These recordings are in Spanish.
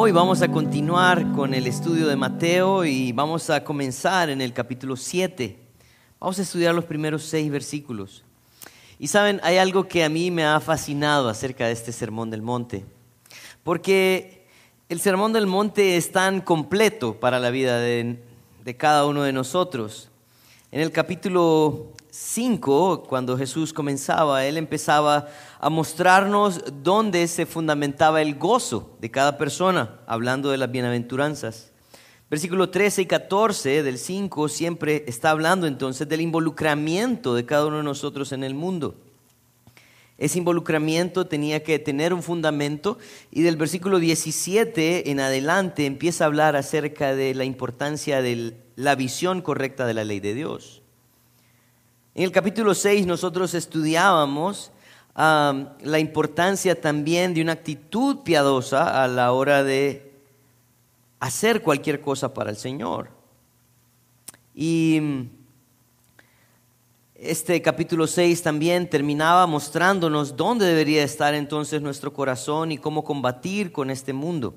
Hoy vamos a continuar con el estudio de Mateo y vamos a comenzar en el capítulo 7. Vamos a estudiar los primeros seis versículos. Y saben, hay algo que a mí me ha fascinado acerca de este Sermón del Monte, porque el Sermón del Monte es tan completo para la vida de, de cada uno de nosotros. En el capítulo 5, cuando Jesús comenzaba, Él empezaba a mostrarnos dónde se fundamentaba el gozo de cada persona, hablando de las bienaventuranzas. Versículo 13 y 14 del 5 siempre está hablando entonces del involucramiento de cada uno de nosotros en el mundo. Ese involucramiento tenía que tener un fundamento y del versículo 17 en adelante empieza a hablar acerca de la importancia de la visión correcta de la ley de Dios. En el capítulo 6 nosotros estudiábamos la importancia también de una actitud piadosa a la hora de hacer cualquier cosa para el Señor. Y este capítulo 6 también terminaba mostrándonos dónde debería estar entonces nuestro corazón y cómo combatir con este mundo.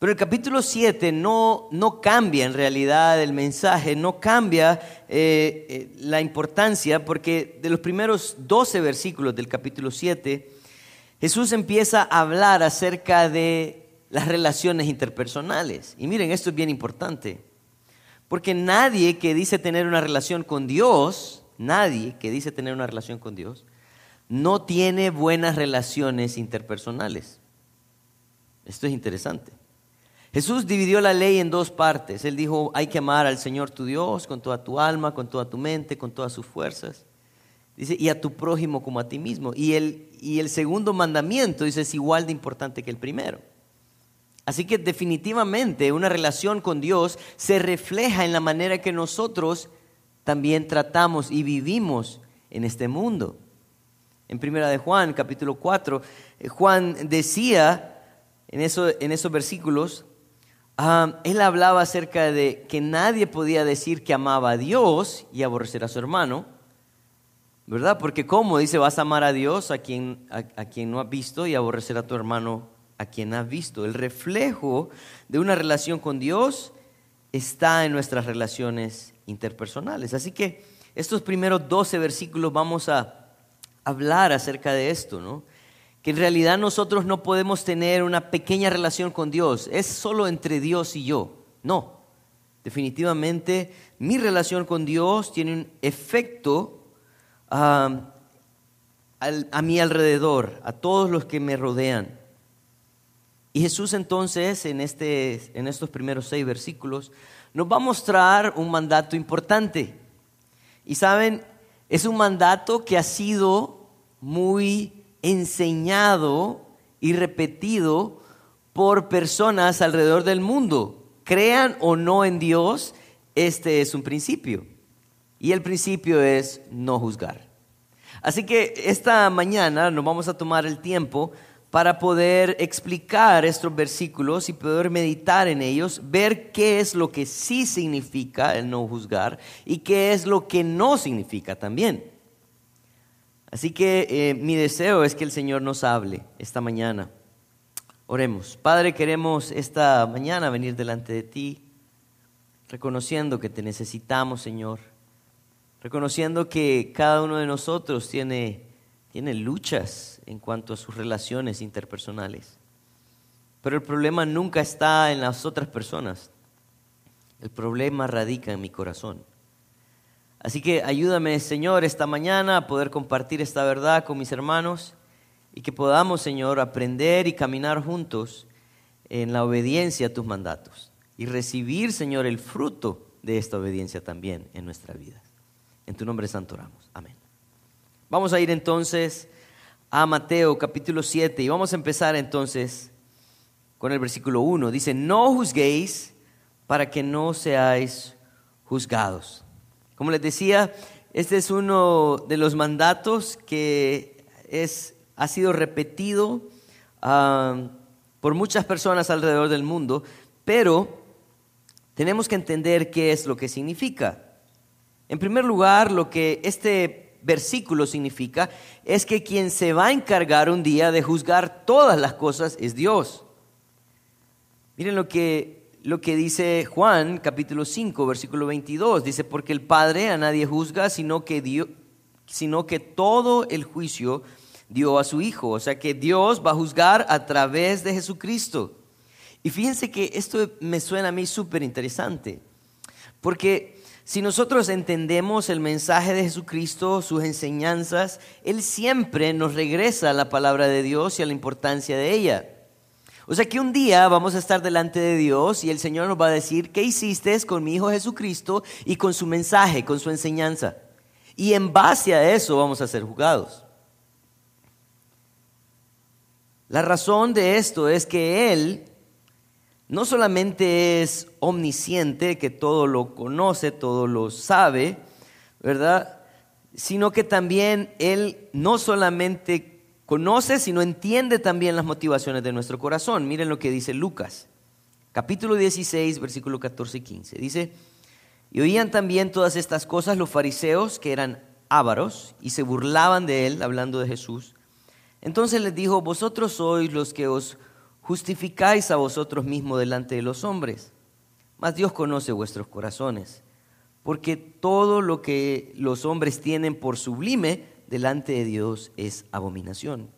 Pero el capítulo 7 no, no cambia en realidad el mensaje, no cambia eh, eh, la importancia, porque de los primeros 12 versículos del capítulo 7, Jesús empieza a hablar acerca de las relaciones interpersonales. Y miren, esto es bien importante, porque nadie que dice tener una relación con Dios, nadie que dice tener una relación con Dios, no tiene buenas relaciones interpersonales. Esto es interesante. Jesús dividió la ley en dos partes. Él dijo, hay que amar al Señor tu Dios con toda tu alma, con toda tu mente, con todas sus fuerzas. Dice, y a tu prójimo como a ti mismo. Y el, y el segundo mandamiento, dice, es igual de importante que el primero. Así que definitivamente una relación con Dios se refleja en la manera que nosotros también tratamos y vivimos en este mundo. En primera de Juan, capítulo 4, eh, Juan decía en, eso, en esos versículos, él hablaba acerca de que nadie podía decir que amaba a Dios y aborrecer a su hermano, ¿verdad? Porque ¿cómo? Dice, vas a amar a Dios a quien, a, quien no has visto y aborrecer a tu hermano a quien has visto. El reflejo de una relación con Dios está en nuestras relaciones interpersonales. Así que estos primeros 12 versículos vamos a hablar acerca de esto, ¿no? Que en realidad nosotros no podemos tener una pequeña relación con Dios, es solo entre Dios y yo. No, definitivamente mi relación con Dios tiene un efecto a mi alrededor, a todos los que me rodean. Y Jesús entonces, en, este, en estos primeros seis versículos, nos va a mostrar un mandato importante. Y saben, es un mandato que ha sido muy enseñado y repetido por personas alrededor del mundo. Crean o no en Dios, este es un principio. Y el principio es no juzgar. Así que esta mañana nos vamos a tomar el tiempo para poder explicar estos versículos y poder meditar en ellos, ver qué es lo que sí significa el no juzgar y qué es lo que no significa también. Así que eh, mi deseo es que el Señor nos hable esta mañana. Oremos. Padre, queremos esta mañana venir delante de ti, reconociendo que te necesitamos, Señor, reconociendo que cada uno de nosotros tiene, tiene luchas en cuanto a sus relaciones interpersonales. Pero el problema nunca está en las otras personas. El problema radica en mi corazón. Así que ayúdame, Señor, esta mañana a poder compartir esta verdad con mis hermanos y que podamos, Señor, aprender y caminar juntos en la obediencia a tus mandatos y recibir, Señor, el fruto de esta obediencia también en nuestra vida. En tu nombre santo oramos. Amén. Vamos a ir entonces a Mateo capítulo 7 y vamos a empezar entonces con el versículo 1. Dice, no juzguéis para que no seáis juzgados. Como les decía, este es uno de los mandatos que es, ha sido repetido ah, por muchas personas alrededor del mundo, pero tenemos que entender qué es lo que significa. En primer lugar, lo que este versículo significa es que quien se va a encargar un día de juzgar todas las cosas es Dios. Miren lo que, lo que dice Juan capítulo 5, versículo 22. Dice, porque el Padre a nadie juzga, sino que, dio, sino que todo el juicio dio a su Hijo. O sea que Dios va a juzgar a través de Jesucristo. Y fíjense que esto me suena a mí súper interesante, porque si nosotros entendemos el mensaje de Jesucristo, sus enseñanzas, Él siempre nos regresa a la palabra de Dios y a la importancia de ella. O sea que un día vamos a estar delante de Dios y el Señor nos va a decir, ¿qué hiciste con mi Hijo Jesucristo y con su mensaje, con su enseñanza? Y en base a eso vamos a ser juzgados. La razón de esto es que Él no solamente es omnisciente, que todo lo conoce, todo lo sabe, ¿verdad? Sino que también Él no solamente conoce, sino entiende también las motivaciones de nuestro corazón. Miren lo que dice Lucas, capítulo 16, versículo 14 y 15. Dice, y oían también todas estas cosas los fariseos que eran ávaros y se burlaban de él, hablando de Jesús. Entonces les dijo, vosotros sois los que os justificáis a vosotros mismos delante de los hombres, mas Dios conoce vuestros corazones, porque todo lo que los hombres tienen por sublime delante de Dios es abominación.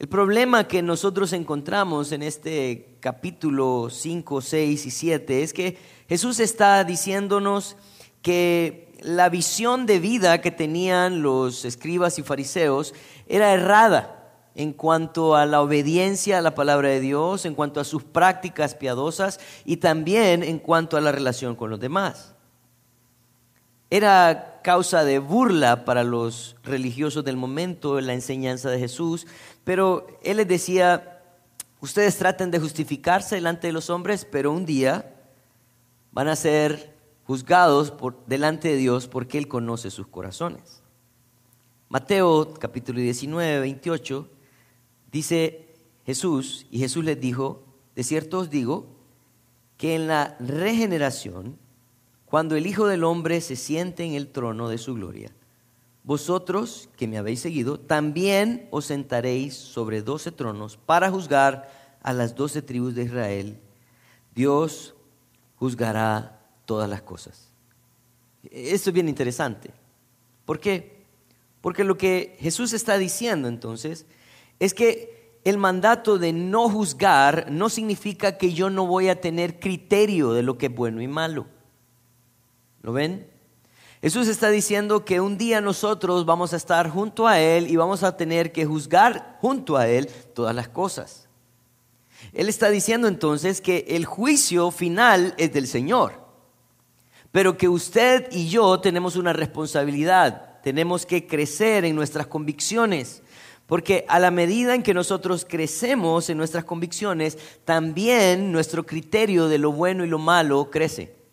El problema que nosotros encontramos en este capítulo 5, 6 y 7 es que Jesús está diciéndonos que la visión de vida que tenían los escribas y fariseos era errada en cuanto a la obediencia a la palabra de Dios, en cuanto a sus prácticas piadosas y también en cuanto a la relación con los demás. Era causa de burla para los religiosos del momento la enseñanza de Jesús, pero él les decía, ustedes traten de justificarse delante de los hombres, pero un día van a ser juzgados por, delante de Dios porque Él conoce sus corazones. Mateo capítulo 19, 28 Dice Jesús, y Jesús les dijo, de cierto os digo, que en la regeneración, cuando el Hijo del Hombre se siente en el trono de su gloria, vosotros que me habéis seguido, también os sentaréis sobre doce tronos para juzgar a las doce tribus de Israel. Dios juzgará todas las cosas. Esto es bien interesante. ¿Por qué? Porque lo que Jesús está diciendo entonces es que el mandato de no juzgar no significa que yo no voy a tener criterio de lo que es bueno y malo. ¿Lo ven? Jesús está diciendo que un día nosotros vamos a estar junto a Él y vamos a tener que juzgar junto a Él todas las cosas. Él está diciendo entonces que el juicio final es del Señor, pero que usted y yo tenemos una responsabilidad, tenemos que crecer en nuestras convicciones porque a la medida en que nosotros crecemos en nuestras convicciones, también nuestro criterio de lo bueno y lo malo crece.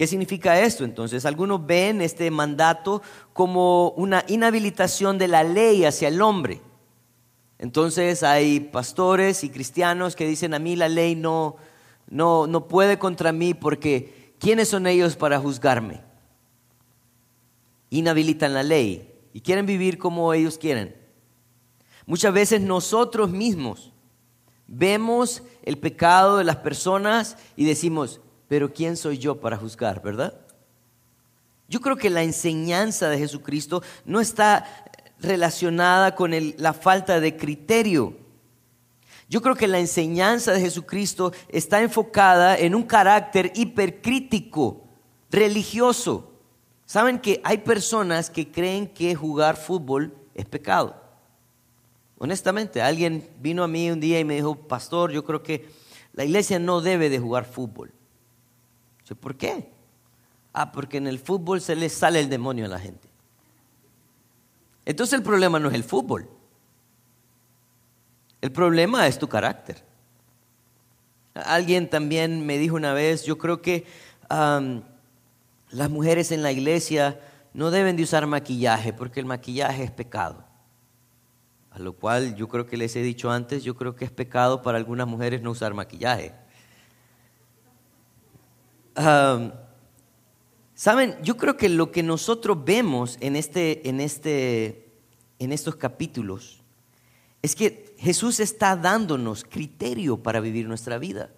¿Qué significa esto entonces? Algunos ven este mandato como una inhabilitación de la ley hacia el hombre. Entonces hay pastores y cristianos que dicen a mí la ley no, no, no puede contra mí porque ¿quiénes son ellos para juzgarme? Inhabilitan la ley y quieren vivir como ellos quieren. Muchas veces nosotros mismos vemos el pecado de las personas y decimos, pero ¿quién soy yo para juzgar, verdad? Yo creo que la enseñanza de Jesucristo no está relacionada con la falta de criterio. Yo creo que la enseñanza de Jesucristo está enfocada en un carácter hipercrítico, religioso. Saben que hay personas que creen que jugar fútbol es pecado. Honestamente, alguien vino a mí un día y me dijo, pastor, yo creo que la iglesia no debe de jugar fútbol. ¿Por qué? Ah, porque en el fútbol se le sale el demonio a la gente. Entonces el problema no es el fútbol. El problema es tu carácter. Alguien también me dijo una vez, yo creo que las mujeres en la iglesia no deben de usar maquillaje porque el maquillaje es pecado. A lo cual yo creo que les he dicho antes, yo creo que es pecado para algunas mujeres no usar maquillaje. Saben, yo creo que lo que nosotros vemos en, este, en, este, en estos capítulos es que Jesús está dándonos criterio para vivir nuestra vida.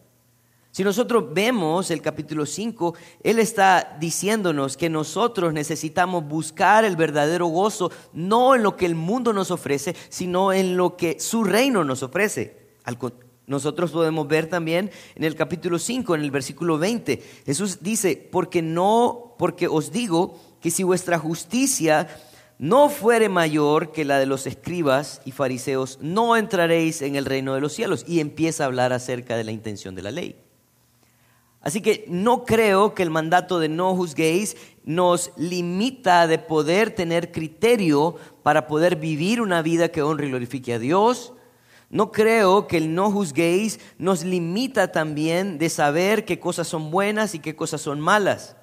Si nosotros vemos el capítulo 5, Él está diciéndonos que nosotros necesitamos buscar el verdadero gozo, no en lo que el mundo nos ofrece, sino en lo que su reino nos ofrece. Nosotros podemos ver también en el capítulo 5, en el versículo 20, Jesús dice, porque no, porque os digo que si vuestra justicia no fuere mayor que la de los escribas y fariseos, no entraréis en el reino de los cielos. Y empieza a hablar acerca de la intención de la ley. Así que no creo que el mandato de no juzguéis nos limita de poder tener criterio para poder vivir una vida que honre y glorifique a Dios. No creo que el no juzguéis nos limita también de saber qué cosas son buenas y qué cosas son malas.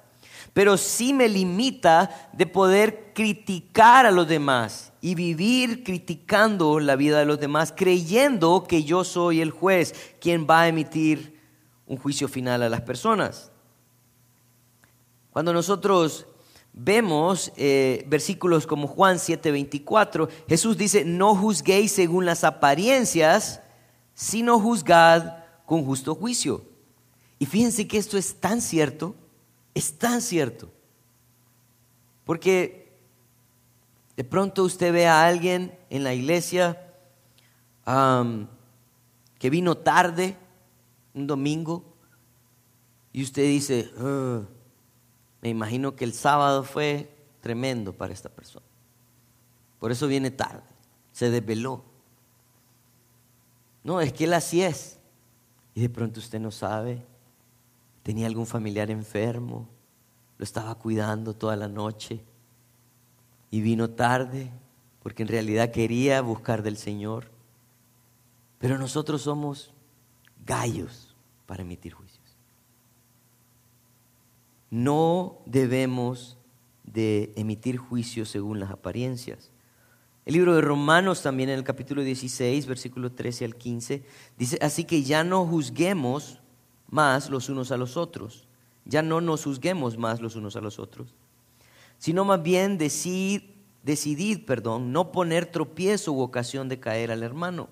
Pero sí me limita de poder criticar a los demás y vivir criticando la vida de los demás, creyendo que yo soy el juez quien va a emitir un juicio final a las personas. Cuando nosotros vemos eh, versículos como Juan 7:24, Jesús dice, no juzguéis según las apariencias, sino juzgad con justo juicio. Y fíjense que esto es tan cierto, es tan cierto, porque de pronto usted ve a alguien en la iglesia que vino tarde, un domingo y usted dice, me imagino que el sábado fue tremendo para esta persona. Por eso viene tarde, se desveló. No, es que él así es. Y de pronto usted no sabe, tenía algún familiar enfermo, lo estaba cuidando toda la noche y vino tarde porque en realidad quería buscar del Señor. Pero nosotros somos gallos para emitir juicios. No debemos de emitir juicios según las apariencias. El libro de Romanos también en el capítulo 16, versículo 13 al 15, dice, así que ya no juzguemos más los unos a los otros, ya no nos juzguemos más los unos a los otros, sino más bien decid, decidid, perdón, no poner tropiezo u ocasión de caer al hermano.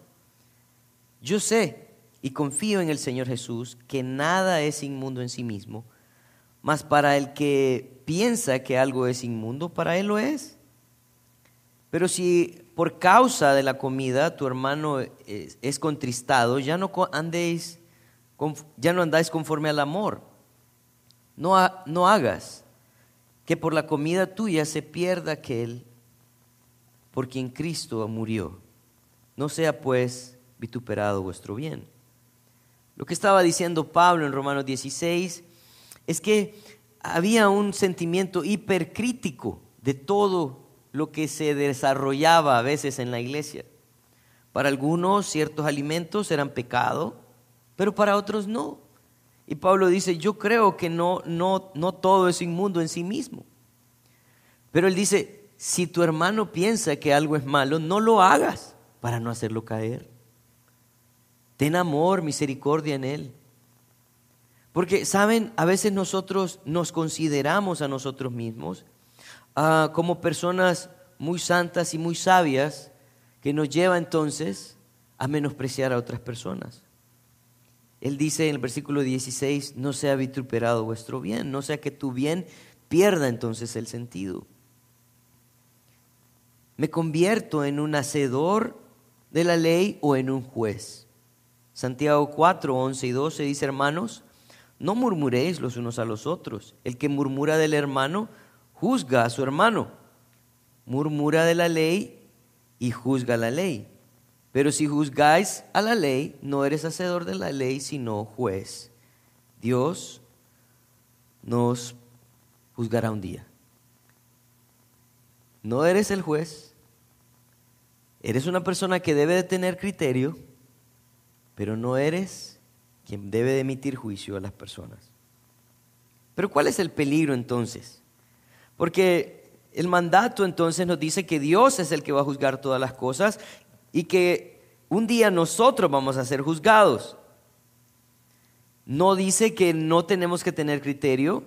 Yo sé y confío en el Señor Jesús que nada es inmundo en sí mismo, mas para el que piensa que algo es inmundo, para él lo es. Pero si por causa de la comida tu hermano es, contristado, ya no andéis, ya no andáis conforme al amor. No, no hagas que por la comida tuya se pierda aquel por quien Cristo murió. No sea pues vituperado vuestro bien. Lo que estaba diciendo Pablo en Romanos 16 es que había un sentimiento hipercrítico de todo lo que se desarrollaba a veces en la iglesia. Para algunos ciertos alimentos eran pecado, pero para otros no. Y Pablo dice, yo creo que no, no, no todo es inmundo en sí mismo. Pero él dice, si tu hermano piensa que algo es malo, no lo hagas para no hacerlo caer. Ten amor, misericordia en Él. Porque, ¿saben? A veces nosotros nos consideramos a nosotros mismos ah, como personas muy santas y muy sabias que nos lleva entonces a menospreciar a otras personas. Él dice en el versículo 16, no sea vituperado vuestro bien, no sea que tu bien pierda entonces el sentido. Me convierto en un hacedor de la ley o en un juez. Santiago 4, 11 y 12 dice, hermanos, no murmuréis los unos a los otros. El que murmura del hermano, juzga a su hermano. Murmura de la ley y juzga la ley. Pero si juzgáis a la ley, no eres hacedor de la ley, sino juez. Dios nos juzgará un día. No eres el juez. Eres una persona que debe de tener criterio pero no eres quien debe de emitir juicio a las personas. Pero ¿cuál es el peligro entonces? Porque el mandato entonces nos dice que Dios es el que va a juzgar todas las cosas y que un día nosotros vamos a ser juzgados. No dice que no tenemos que tener criterio,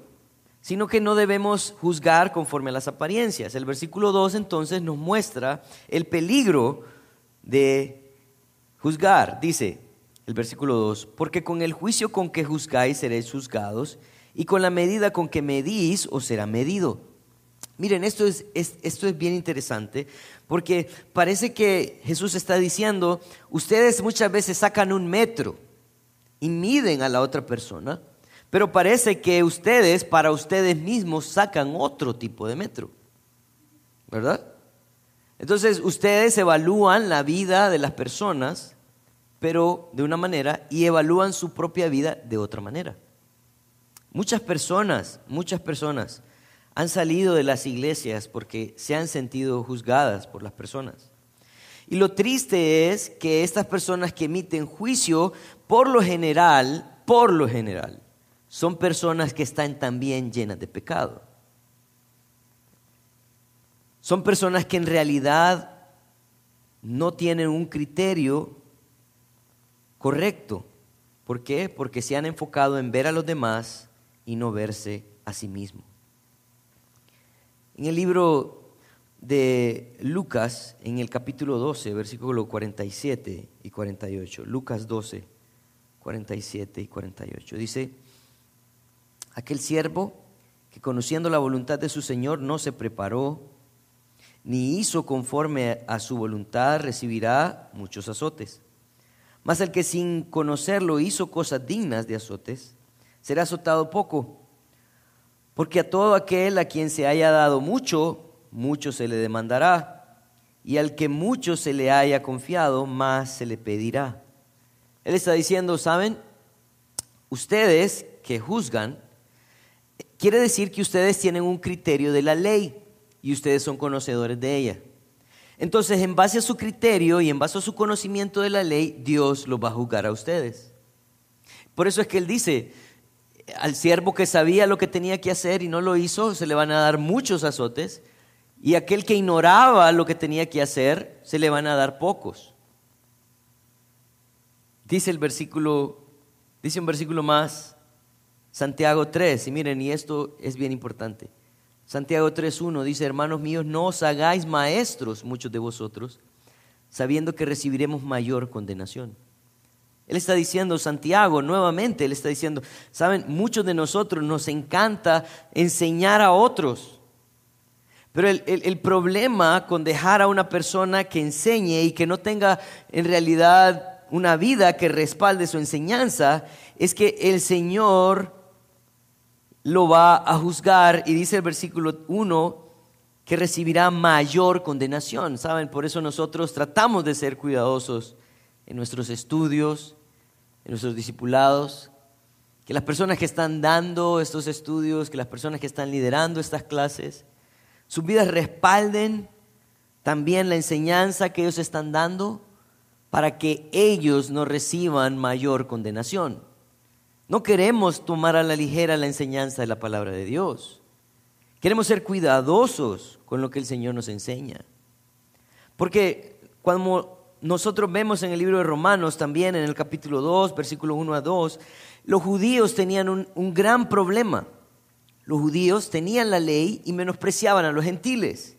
sino que no debemos juzgar conforme a las apariencias. El versículo 2 entonces nos muestra el peligro de Juzgar, dice el versículo 2, porque con el juicio con que juzgáis seréis juzgados, y con la medida con que medís os será medido. Miren, esto es, esto es bien interesante, porque parece que Jesús está diciendo, ustedes muchas veces sacan un metro y miden a la otra persona, pero parece que ustedes para ustedes mismos sacan otro tipo de metro, ¿verdad? Entonces ustedes evalúan la vida de las personas, pero de una manera, y evalúan su propia vida de otra manera. Muchas personas, muchas personas han salido de las iglesias porque se han sentido juzgadas por las personas. Y lo triste es que estas personas que emiten juicio, por lo general, por lo general, son personas que están también llenas de pecado. Son personas que en realidad no tienen un criterio correcto. ¿Por qué? Porque se han enfocado en ver a los demás y no verse a sí mismo. En el libro de Lucas, en el capítulo 12, versículo 47 y 48, Lucas 12, 47 y 48, dice, aquel siervo que conociendo la voluntad de su Señor no se preparó ni hizo conforme a su voluntad, recibirá muchos azotes. Mas el que sin conocerlo hizo cosas dignas de azotes, será azotado poco. Porque a todo aquel a quien se haya dado mucho, mucho se le demandará. Y al que mucho se le haya confiado, más se le pedirá. Él está diciendo, ¿saben? Ustedes que juzgan, quiere decir que ustedes tienen un criterio de la ley y ustedes son conocedores de ella. Entonces, en base a su criterio y en base a su conocimiento de la ley, Dios los va a juzgar a ustedes. Por eso es que Él dice, al siervo que sabía lo que tenía que hacer y no lo hizo, se le van a dar muchos azotes, y aquel que ignoraba lo que tenía que hacer, se le van a dar pocos. Dice el versículo, dice un versículo más, Santiago 3, y miren, y esto es bien importante. Santiago 3.1 dice, hermanos míos, no os hagáis maestros muchos de vosotros, sabiendo que recibiremos mayor condenación. Él está diciendo, Santiago, nuevamente, él está diciendo, saben, muchos de nosotros nos encanta enseñar a otros. Pero el, el, problema con dejar a una persona que enseñe y que no tenga en realidad una vida que respalde su enseñanza es que el Señor lo va a juzgar y dice el versículo 1 que recibirá mayor condenación. ¿Saben? Por eso nosotros tratamos de ser cuidadosos en nuestros estudios, en nuestros discipulados, que las personas que están dando estos estudios, que las personas que están liderando estas clases, sus vidas respalden también la enseñanza que ellos están dando para que ellos no reciban mayor condenación. No queremos tomar a la ligera la enseñanza de la palabra de Dios. Queremos ser cuidadosos con lo que el Señor nos enseña. Porque cuando nosotros vemos en el libro de Romanos también, en el capítulo 2, versículo 1 a 2, los judíos tenían un, un gran problema. Los judíos tenían la ley y menospreciaban a los gentiles.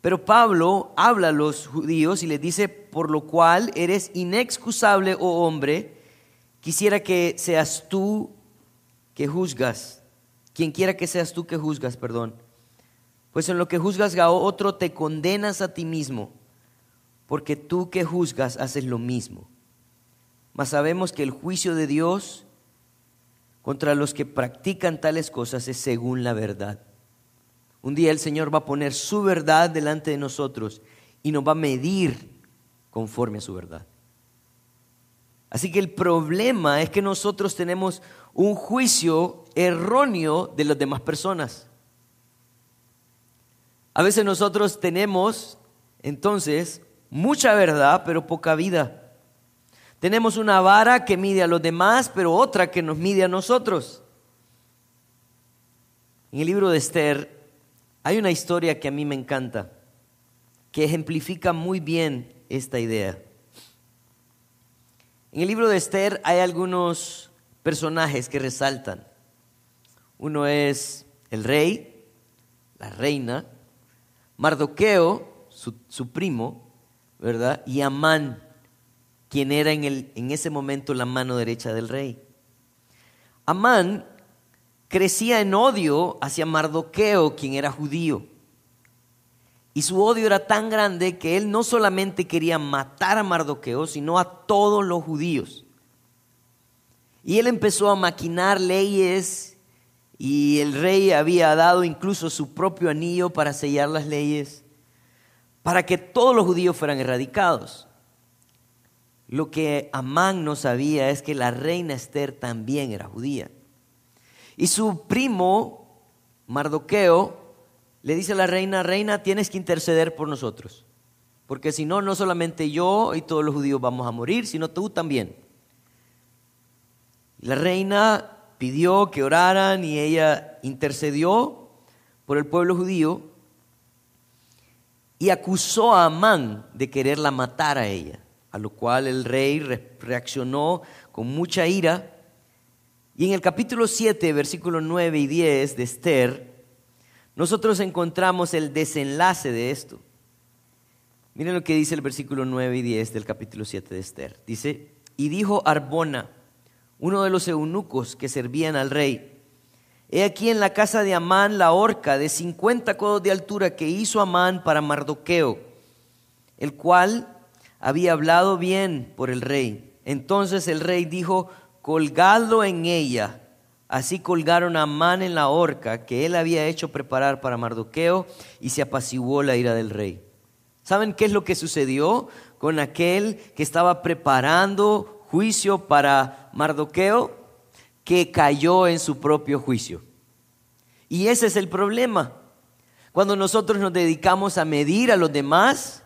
Pero Pablo habla a los judíos y les dice, por lo cual eres inexcusable, oh hombre, Quisiera que seas tú que juzgas. Quien quiera que seas tú que juzgas, perdón. Pues en lo que juzgas a otro te condenas a ti mismo, porque tú que juzgas haces lo mismo. Mas sabemos que el juicio de Dios contra los que practican tales cosas es según la verdad. Un día el Señor va a poner su verdad delante de nosotros y nos va a medir conforme a su verdad. Así que el problema es que nosotros tenemos un juicio erróneo de las demás personas. A veces nosotros tenemos entonces mucha verdad, pero poca vida. Tenemos una vara que mide a los demás, pero otra que nos mide a nosotros. En el libro de Esther hay una historia que a mí me encanta, que ejemplifica muy bien esta idea. En el libro de Esther hay algunos personajes que resaltan. Uno es el rey, la reina, Mardoqueo, su, primo, ¿verdad? Y Amán, quien era en, el, en ese momento la mano derecha del rey. Amán crecía en odio hacia Mardoqueo, quien era judío. Y su odio era tan grande que él no solamente quería matar a Mardoqueo, sino a todos los judíos. Y él empezó a maquinar leyes y el rey había dado incluso su propio anillo para sellar las leyes, para que todos los judíos fueran erradicados. Lo que Amán no sabía es que la reina Esther también era judía. Y su primo, Mardoqueo, le dice a la reina, reina, tienes que interceder por nosotros. Porque si no, no solamente yo y todos los judíos vamos a morir, sino tú también. La reina pidió que oraran y ella intercedió por el pueblo judío y acusó a Amán de quererla matar a ella, a lo cual el rey reaccionó con mucha ira y en el capítulo 7, versículos 9 y 10 de Esther, nosotros encontramos el desenlace de esto. Miren lo que dice el versículo 9 y 10 del capítulo 7 de Esther. Dice, y dijo Arbona, uno de los eunucos que servían al rey, he aquí en la casa de Amán la horca de 50 codos de altura que hizo Amán para Mardoqueo, el cual había hablado bien por el rey. Entonces el rey dijo, colgadlo en ella. Así colgaron a Amán en la horca que él había hecho preparar para Mardoqueo y se apaciguó la ira del rey. ¿Saben qué es lo que sucedió con aquel que estaba preparando juicio para Mardoqueo? Que cayó en su propio juicio. Y ese es el problema. Cuando nosotros nos dedicamos a medir a los demás,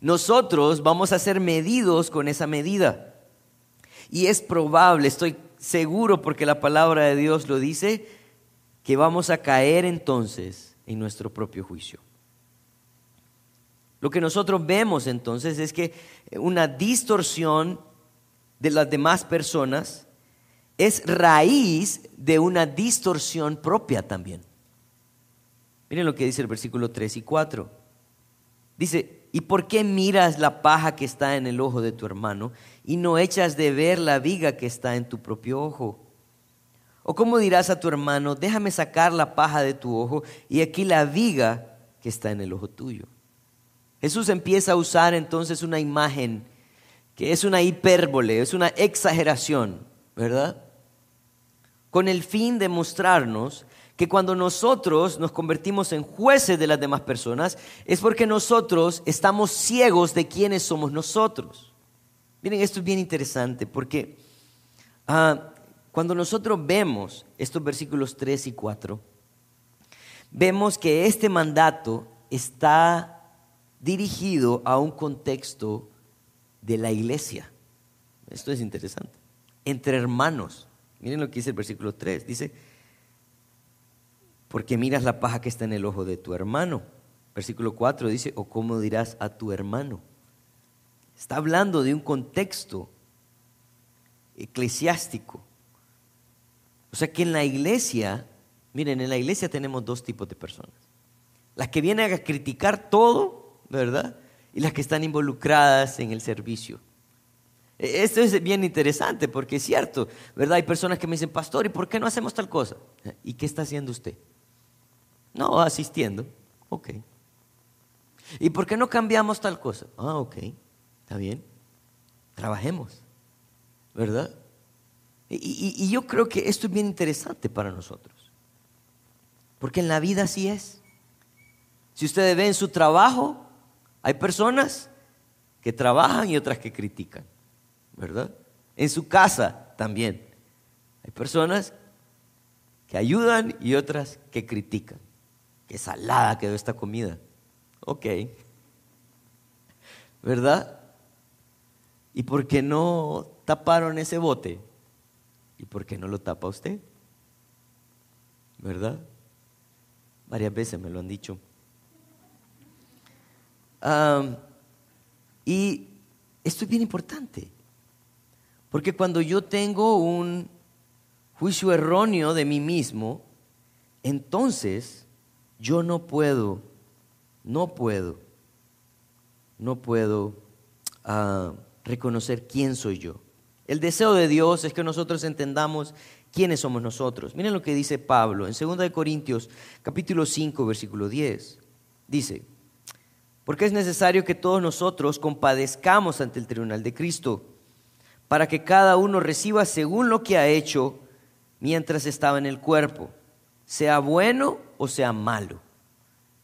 nosotros vamos a ser medidos con esa medida. Y es probable, estoy seguro porque la palabra de Dios lo dice, que vamos a caer entonces en nuestro propio juicio. Lo que nosotros vemos entonces es que una distorsión de las demás personas es raíz de una distorsión propia también. Miren lo que dice el versículo 3 y 4. Dice, ¿Y por qué miras la paja que está en el ojo de tu hermano y no echas de ver la viga que está en tu propio ojo? ¿O cómo dirás a tu hermano, déjame sacar la paja de tu ojo y aquí la viga que está en el ojo tuyo? Jesús empieza a usar entonces una imagen que es una hipérbole, es una exageración, ¿verdad? Con el fin de mostrarnos que cuando nosotros nos convertimos en jueces de las demás personas es porque nosotros estamos ciegos de quiénes somos nosotros. Miren, esto es bien interesante porque ah, cuando nosotros vemos estos versículos 3 y 4, vemos que este mandato está dirigido a un contexto de la iglesia. Esto es interesante. Entre hermanos. Miren lo que dice el versículo 3. Dice, porque miras la paja que está en el ojo de tu hermano. Versículo 4 dice, o cómo dirás a tu hermano. Está hablando de un contexto eclesiástico. O sea que en la iglesia, miren, en la iglesia tenemos dos tipos de personas. Las que vienen a criticar todo, ¿verdad? Y las que están involucradas en el servicio. E, esto es bien interesante porque es cierto, ¿verdad? Hay personas que me dicen, pastor, ¿y por qué no hacemos tal cosa? ¿Y qué está haciendo usted? No, asistiendo. Ok. ¿Y por qué no cambiamos tal cosa? Ah, ok. Está bien. Trabajemos. ¿Verdad? Y, yo creo que esto es bien interesante para nosotros. Porque en la vida así es. Si ustedes ven su trabajo, hay personas que trabajan y otras que critican. ¿Verdad? En su casa también. Hay personas que ayudan y otras que critican qué salada quedó esta comida. Ok. ¿Verdad? ¿Y por qué no taparon ese bote? ¿Y por qué no lo tapa usted? ¿Verdad? Varias veces me lo han dicho. y esto es bien importante, porque cuando yo tengo un juicio erróneo de mí mismo, entonces yo no puedo, no puedo, no puedo ah, reconocer quién soy yo. El deseo de Dios es que nosotros entendamos quiénes somos nosotros. Miren lo que dice Pablo en 2 Corintios capítulo 5 versículo 10. Dice, porque es necesario que todos nosotros compadezcamos ante el tribunal de Cristo, para que cada uno reciba según lo que ha hecho mientras estaba en el cuerpo, sea bueno o sea malo.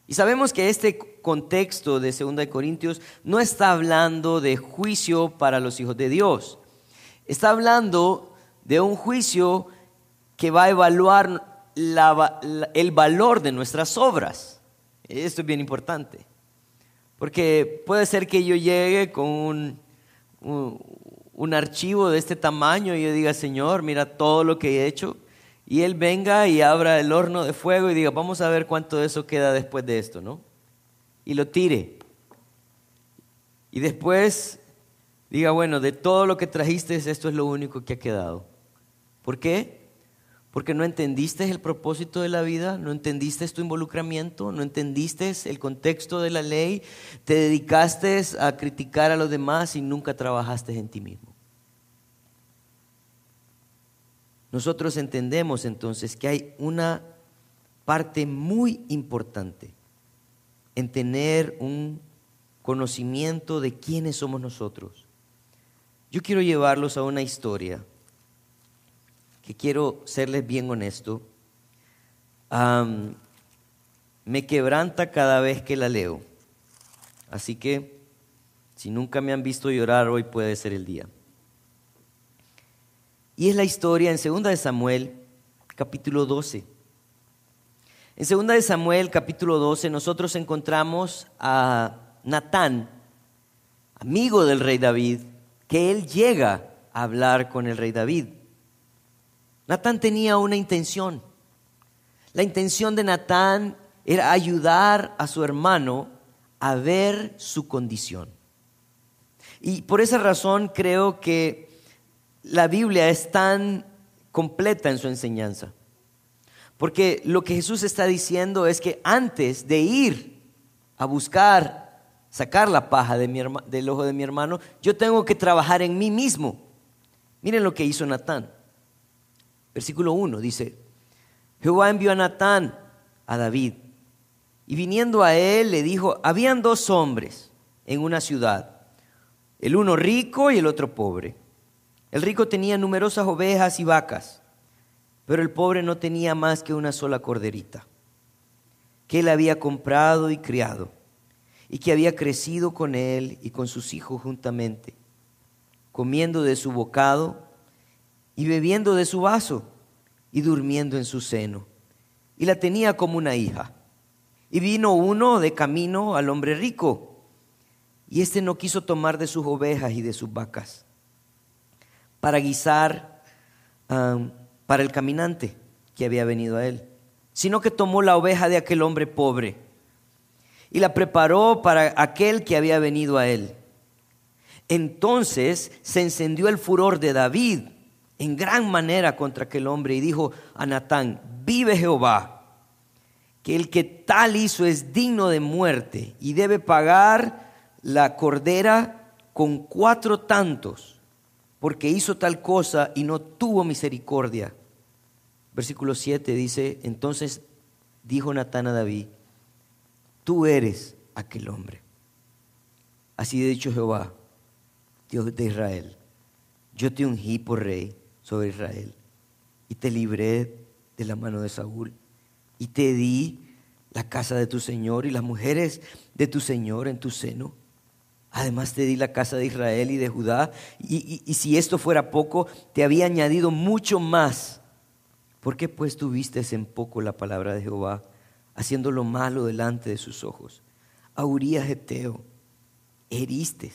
Y sabemos que este contexto de 2 Corintios no está hablando de juicio para los hijos de Dios. Está hablando de un juicio que va a evaluar el valor de nuestras obras. Esto es bien importante. Porque puede ser que yo llegue con un, un, archivo de este tamaño y yo diga, Señor, mira todo lo que he hecho. Y Él venga y abra el horno de fuego y diga, vamos a ver cuánto de eso queda después de esto, ¿no? Y lo tire. Y después diga, bueno, de todo lo que trajiste, esto es lo único que ha quedado. ¿Por qué? Porque no entendiste el propósito de la vida, no entendiste tu involucramiento, no entendiste el contexto de la ley, te dedicaste a criticar a los demás y nunca trabajaste en ti mismo. Nosotros entendemos entonces que hay una parte muy importante en tener un conocimiento de quiénes somos nosotros. Yo quiero llevarlos a una historia que quiero serles bien honesto. me quebranta cada vez que la leo. Así que si nunca me han visto llorar, hoy puede ser el día. Y es la historia en 2 de Samuel, capítulo 12. En 2 de Samuel, capítulo 12, nosotros encontramos a Natán, amigo del rey David, que él llega a hablar con el rey David. Natán tenía una intención. La intención de Natán era ayudar a su hermano a ver su condición. Y por esa razón creo que la Biblia es tan completa en su enseñanza. Porque lo que Jesús está diciendo es que antes de ir a buscar sacar la paja del ojo de mi hermano, yo tengo que trabajar en mí mismo. Miren lo que hizo Natán. Versículo 1 dice, Jehová envió a Natán a David y viniendo a él le dijo, habían dos hombres en una ciudad, el uno rico y el otro pobre. El rico tenía numerosas ovejas y vacas, pero el pobre no tenía más que una sola corderita, que él había comprado y criado y que había crecido con él y con sus hijos juntamente, comiendo de su bocado y bebiendo de su vaso y durmiendo en su seno. Y la tenía como una hija. Y vino uno de camino al hombre rico, y éste no quiso tomar de sus ovejas y de sus vacas para guisar para el caminante que había venido a él, sino que tomó la oveja de aquel hombre pobre y la preparó para aquel que había venido a él. Entonces se encendió el furor de David en gran manera contra aquel hombre y dijo a Natán, vive Jehová, que el que tal hizo es digno de muerte y debe pagar la cordera con cuatro tantos, porque hizo tal cosa y no tuvo misericordia. Versículo 7 dice, entonces dijo Natán a David, tú eres aquel hombre. Así ha dicho Jehová, Dios de Israel. Yo te ungí por rey sobre Israel y te libré de la mano de Saúl y te di la casa de tu Señor y las mujeres de tu Señor en tu seno. Además te di la casa de Israel y de Judá y, si esto fuera poco, te había añadido mucho más. ¿Por qué pues tuviste en poco la palabra de Jehová? haciendo lo malo delante de sus ojos. A Urias Eteo heriste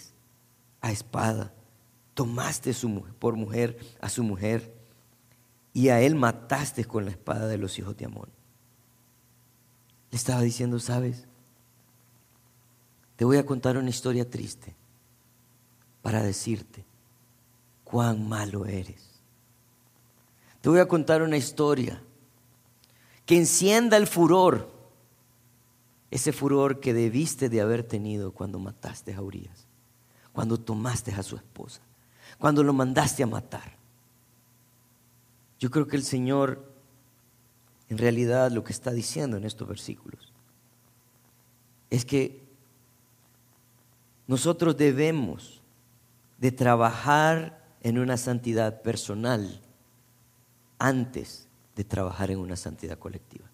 a espada, tomaste por mujer a su mujer y a él mataste con la espada de los hijos de Amón. Le estaba diciendo, ¿sabes? Te voy a contar una historia triste para decirte cuán malo eres. Te voy a contar una historia que encienda el furor ese furor que debiste de haber tenido cuando mataste a Urias, cuando tomaste a su esposa, cuando lo mandaste a matar. Yo creo que el Señor en realidad lo que está diciendo en estos versículos es que nosotros debemos de trabajar en una santidad personal antes de trabajar en una santidad colectiva.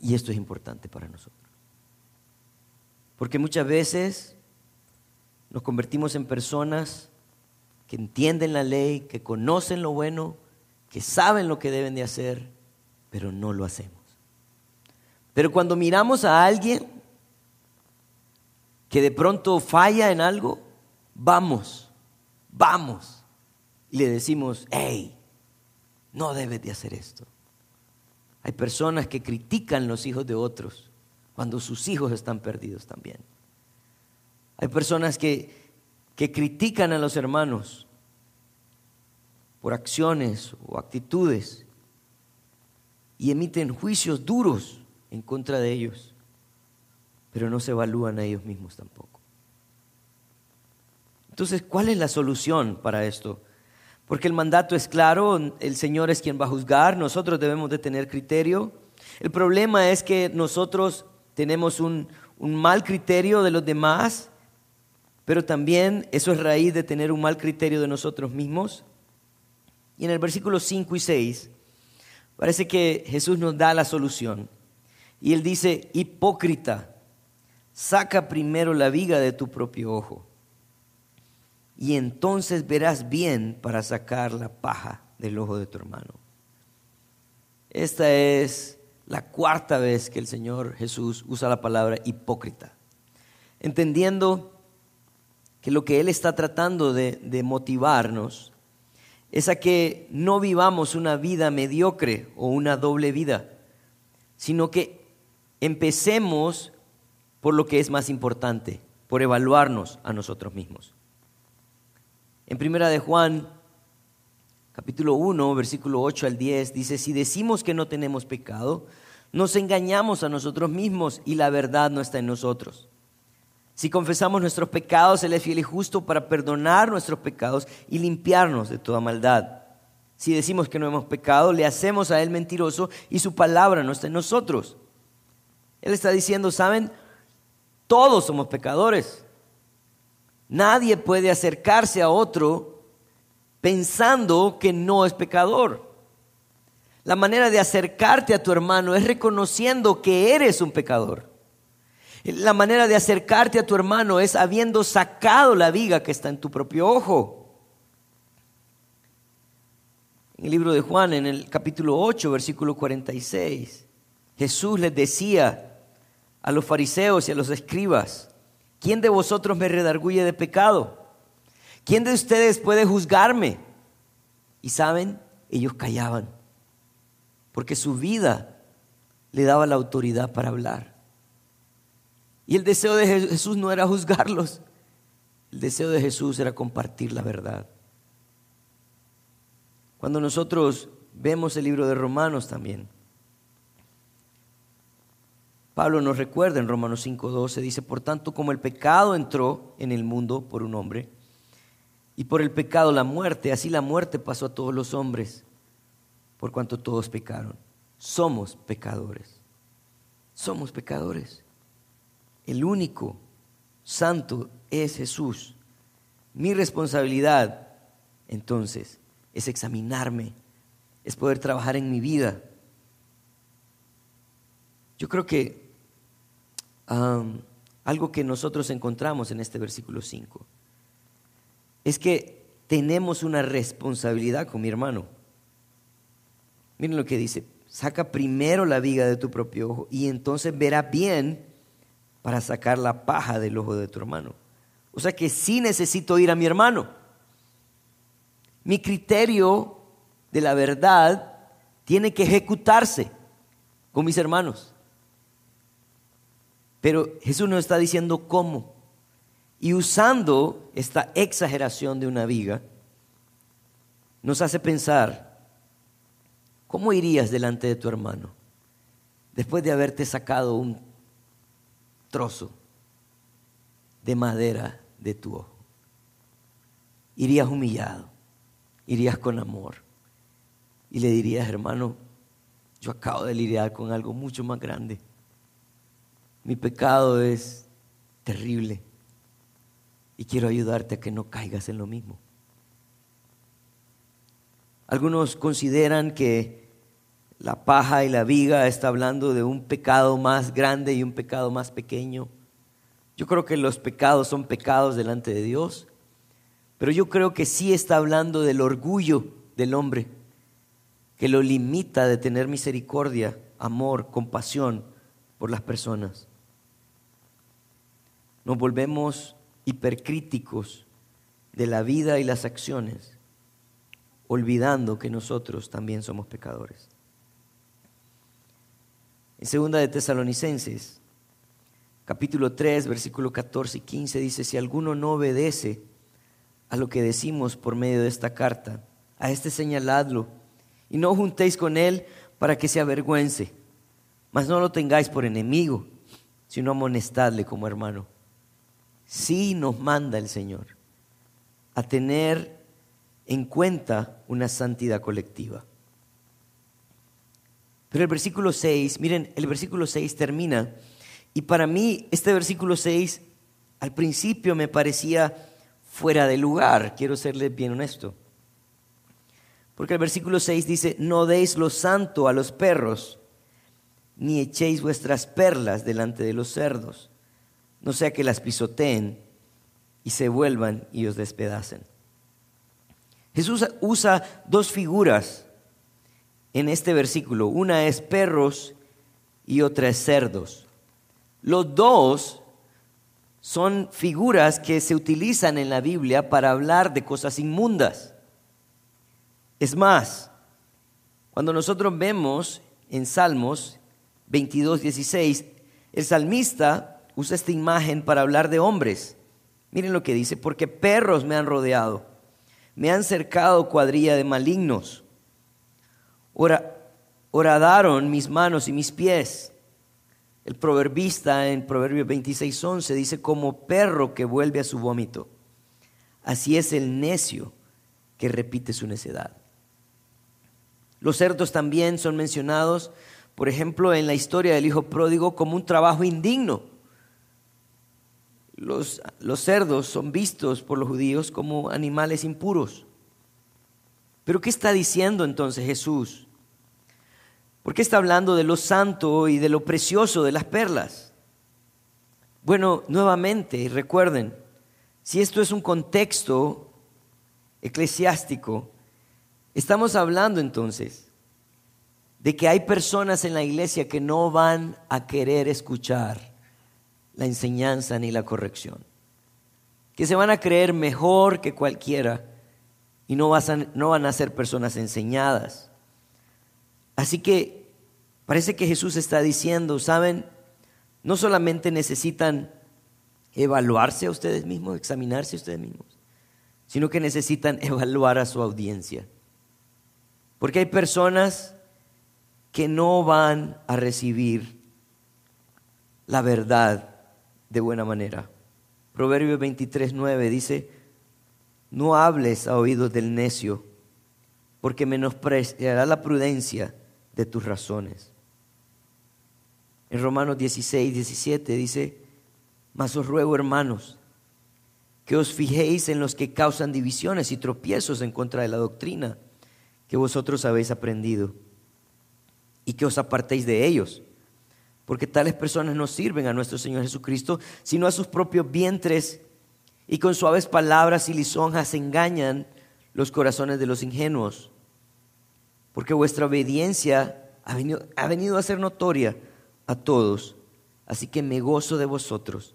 Y esto es importante para nosotros. Porque muchas veces nos convertimos en personas que entienden la ley, que conocen lo bueno, que saben lo que deben de hacer, pero no lo hacemos. Pero cuando miramos a alguien que de pronto falla en algo, vamos, vamos, y le decimos, hey, no debes de hacer esto. Hay personas que critican los hijos de otros cuando sus hijos están perdidos también. Hay personas que, que critican a los hermanos por acciones o actitudes y emiten juicios duros en contra de ellos, pero no se evalúan a ellos mismos tampoco. Entonces, ¿cuál es la solución para esto? Porque el mandato es claro, el Señor es quien va a juzgar, nosotros debemos de tener criterio. El problema es que nosotros tenemos un, un mal criterio de los demás, pero también eso es raíz de tener un mal criterio de nosotros mismos. Y en el versículo 5 y 6 parece que Jesús nos da la solución. Y él dice, hipócrita, saca primero la viga de tu propio ojo y entonces verás bien para sacar la paja del ojo de tu hermano. Esta es la cuarta vez que el Señor Jesús usa la palabra hipócrita, entendiendo que lo que Él está tratando de, de motivarnos es a que no vivamos una vida mediocre o una doble vida, sino que empecemos por lo que es más importante, por evaluarnos a nosotros mismos. En primera de Juan, capítulo 1, versículo 8 al 10, dice, si decimos que no tenemos pecado, nos engañamos a nosotros mismos y la verdad no está en nosotros. Si confesamos nuestros pecados, Él es fiel y justo para perdonar nuestros pecados y limpiarnos de toda maldad. Si decimos que no hemos pecado, le hacemos a Él mentiroso y su palabra no está en nosotros. Él está diciendo, ¿saben? Todos somos pecadores. Nadie puede acercarse a otro pensando que no es pecador. La manera de acercarte a tu hermano es reconociendo que eres un pecador. La manera de acercarte a tu hermano es habiendo sacado la viga que está en tu propio ojo. En el libro de Juan, en el capítulo 8, versículo 46, Jesús les decía a los fariseos y a los escribas, ¿quién de vosotros me redarguye de pecado? ¿Quién de ustedes puede juzgarme? Y saben, ellos callaban, porque su vida le daba la autoridad para hablar. Y el deseo de Jesús no era juzgarlos, el deseo de Jesús era compartir la verdad. Cuando nosotros vemos el libro de Romanos también, Pablo nos recuerda en Romanos 5:12, dice, por tanto, como el pecado entró en el mundo por un hombre, y por el pecado la muerte, así la muerte pasó a todos los hombres, por cuanto todos pecaron. Somos pecadores. Somos pecadores. El único santo es Jesús. Mi responsabilidad, entonces, es examinarme, es poder trabajar en mi vida. Yo creo que algo que nosotros encontramos en este versículo 5. Es que tenemos una responsabilidad con mi hermano. Miren lo que dice, saca primero la viga de tu propio ojo y entonces verá bien para sacar la paja del ojo de tu hermano. O sea que sí necesito ir a mi hermano. Mi criterio de la verdad tiene que ejecutarse con mis hermanos. Pero Jesús nos está diciendo cómo. Y usando esta exageración de una viga, nos hace pensar, ¿cómo irías delante de tu hermano después de haberte sacado un trozo de madera de tu ojo. Irías humillado, irías con amor y le dirías, hermano, yo acabo de lidiar con algo mucho más grande. Mi pecado es terrible y quiero ayudarte a que no caigas en lo mismo. Algunos consideran que la paja y la viga está hablando de un pecado más grande y un pecado más pequeño. Yo creo que los pecados son pecados delante de Dios, pero yo creo que sí está hablando del orgullo del hombre, que lo limita de tener misericordia, amor, compasión por las personas. Nos volvemos hipercríticos de la vida y las acciones, olvidando que nosotros también somos pecadores. En segunda de Tesalonicenses, capítulo 3, versículo 14 y 15 dice, si alguno no obedece a lo que decimos por medio de esta carta, a este señaladlo y no juntéis con él para que se avergüence, mas no lo tengáis por enemigo, sino amonestadle como hermano. Sí nos manda el Señor a tener en cuenta una santidad colectiva. Pero el versículo 6, miren, el versículo 6 termina, y para mí este versículo 6 al principio me parecía fuera de lugar, quiero serle bien honesto. Porque el versículo 6 dice, no deis lo santo a los perros, ni echéis vuestras perlas delante de los cerdos, no sea que las pisoteen y se vuelvan y os despedacen. Jesús usa dos figuras en este versículo. Una es perros y otra es cerdos. Los dos son figuras que se utilizan en la Biblia para hablar de cosas inmundas. Es más, cuando nosotros vemos en Salmos 22, 16, el salmista usa esta imagen para hablar de hombres. Miren lo que dice, porque perros me han rodeado, me han cercado cuadrilla de malignos. horadaron mis manos y mis pies. El proverbista en Proverbios 26, 11 dice, como perro que vuelve a su vómito. Así es el necio que repite su necedad. Los cerdos también son mencionados, por ejemplo, en la historia del hijo pródigo como un trabajo indigno. Los, cerdos son vistos por los judíos como animales impuros. Pero ¿qué está diciendo entonces Jesús? ¿Por qué está hablando de lo santo y de lo precioso de las perlas? Bueno, nuevamente, recuerden, si esto es un contexto eclesiástico, Estamos hablando entonces de que hay personas en la iglesia que no van a querer escuchar la enseñanza ni la corrección, que se van a creer mejor que cualquiera y no, no van a ser personas enseñadas. Así que parece que Jesús está diciendo, ¿saben? No solamente necesitan evaluarse a ustedes mismos, examinarse a ustedes mismos, sino que necesitan evaluar a su audiencia. Porque hay personas que no van a recibir la verdad de buena manera. Proverbio 23, 9 dice, no hables a oídos del necio, porque menospreciará la prudencia de tus razones. En Romanos 16, 17 dice, mas os ruego, hermanos, que os fijéis en los que causan divisiones y tropiezos en contra de la doctrina que vosotros habéis aprendido y que os apartéis de ellos. Porque tales personas no sirven a nuestro Señor Jesucristo, sino a sus propios vientres y con suaves palabras y lisonjas engañan los corazones de los ingenuos. Porque vuestra obediencia ha venido, ha venido a ser notoria a todos, así que me gozo de vosotros,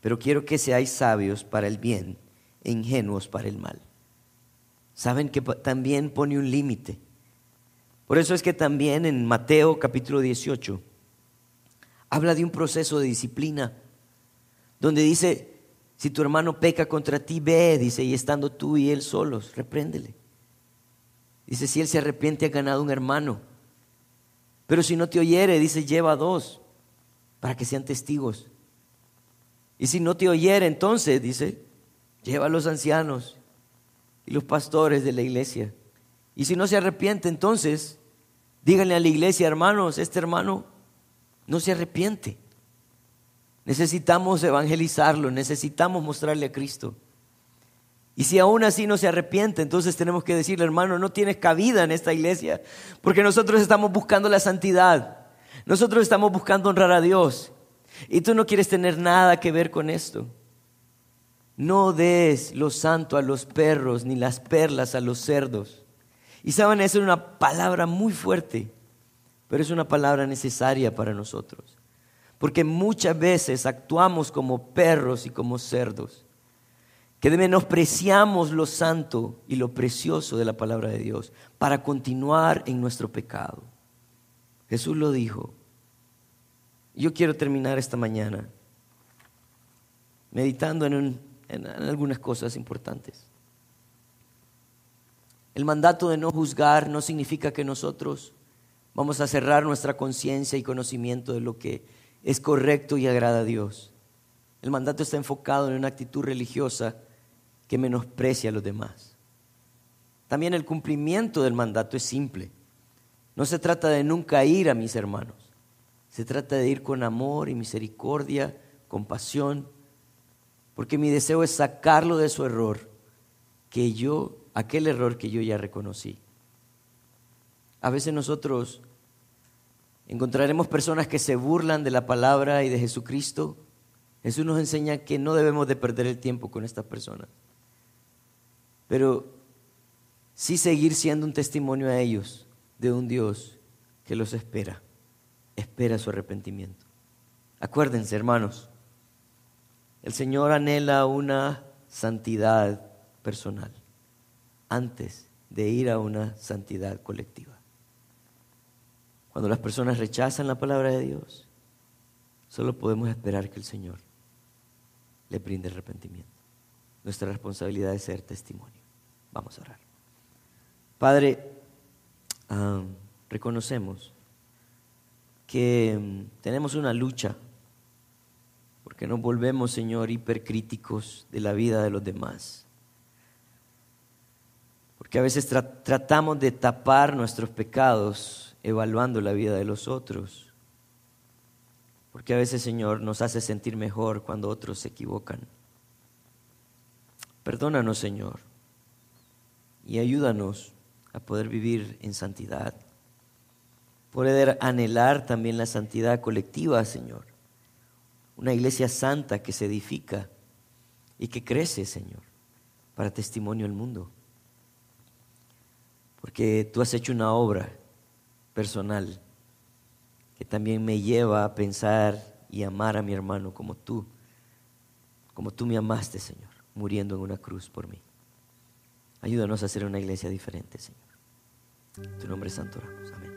pero quiero que seáis sabios para el bien e ingenuos para el mal saben que también pone un límite. Por eso es que también en Mateo capítulo 18 habla de un proceso de disciplina, donde dice, si tu hermano peca contra ti, ve, dice, y estando tú y él solos, repréndele. Dice, si él se arrepiente, ha ganado un hermano. Pero si no te oyere, dice, lleva dos para que sean testigos. Y si no te oyere, entonces, dice, Lleva a los ancianos y los pastores de la iglesia. Y si no se arrepiente, entonces díganle a la iglesia, hermanos, este hermano no se arrepiente. Necesitamos evangelizarlo, necesitamos mostrarle a Cristo. Y si aún así no se arrepiente, entonces tenemos que decirle, hermano, no tienes cabida en esta iglesia, porque nosotros estamos buscando la santidad, nosotros estamos buscando honrar a Dios, y tú no quieres tener nada que ver con esto. No des lo santo a los perros, ni las perlas a los cerdos. Y saben, esa es una palabra muy fuerte, pero es una palabra necesaria para nosotros, porque muchas veces actuamos como perros y como cerdos que menospreciamos lo santo y lo precioso de la palabra de Dios para continuar en nuestro pecado. Jesús lo dijo. Yo quiero terminar esta mañana meditando en, en algunas cosas importantes. El mandato de no juzgar no significa que nosotros vamos a cerrar nuestra conciencia y conocimiento de lo que es correcto y agrada a Dios. El mandato está enfocado en una actitud religiosa que menosprecia a los demás. También el cumplimiento del mandato es simple. No se trata de nunca ir a mis hermanos. Se trata de ir con amor y misericordia, compasión, porque mi deseo es sacarlo de su error, que yo, aquel error que yo ya reconocí. A veces nosotros encontraremos personas que se burlan de la palabra y de Jesucristo. Jesús nos enseña que no debemos de perder el tiempo con estas personas pero sí seguir siendo un testimonio a ellos de un Dios que los espera, espera su arrepentimiento. Acuérdense, hermanos, el Señor anhela una santidad personal antes de ir a una santidad colectiva. Cuando las personas rechazan la palabra de Dios, solo podemos esperar que el Señor le brinde arrepentimiento. Nuestra responsabilidad es ser testimonio. Vamos a orar. Padre, reconocemos que mm, tenemos una lucha porque nos volvemos, Señor, hipercríticos de la vida de los demás. Porque a veces tratamos de tapar nuestros pecados evaluando la vida de los otros. Porque a veces, Señor, nos hace sentir mejor cuando otros se equivocan. Perdónanos, Señor, y ayúdanos a poder vivir en santidad. Poder anhelar también la santidad colectiva, Señor. Una iglesia santa que se edifica y que crece, Señor, para testimonio al mundo. Porque tú has hecho una obra personal que también me lleva a pensar y amar a mi hermano como tú, como tú me amaste, Señor muriendo en una cruz por mí. Ayúdanos a hacer una iglesia diferente, Señor. En tu nombre santo oramos. Amén.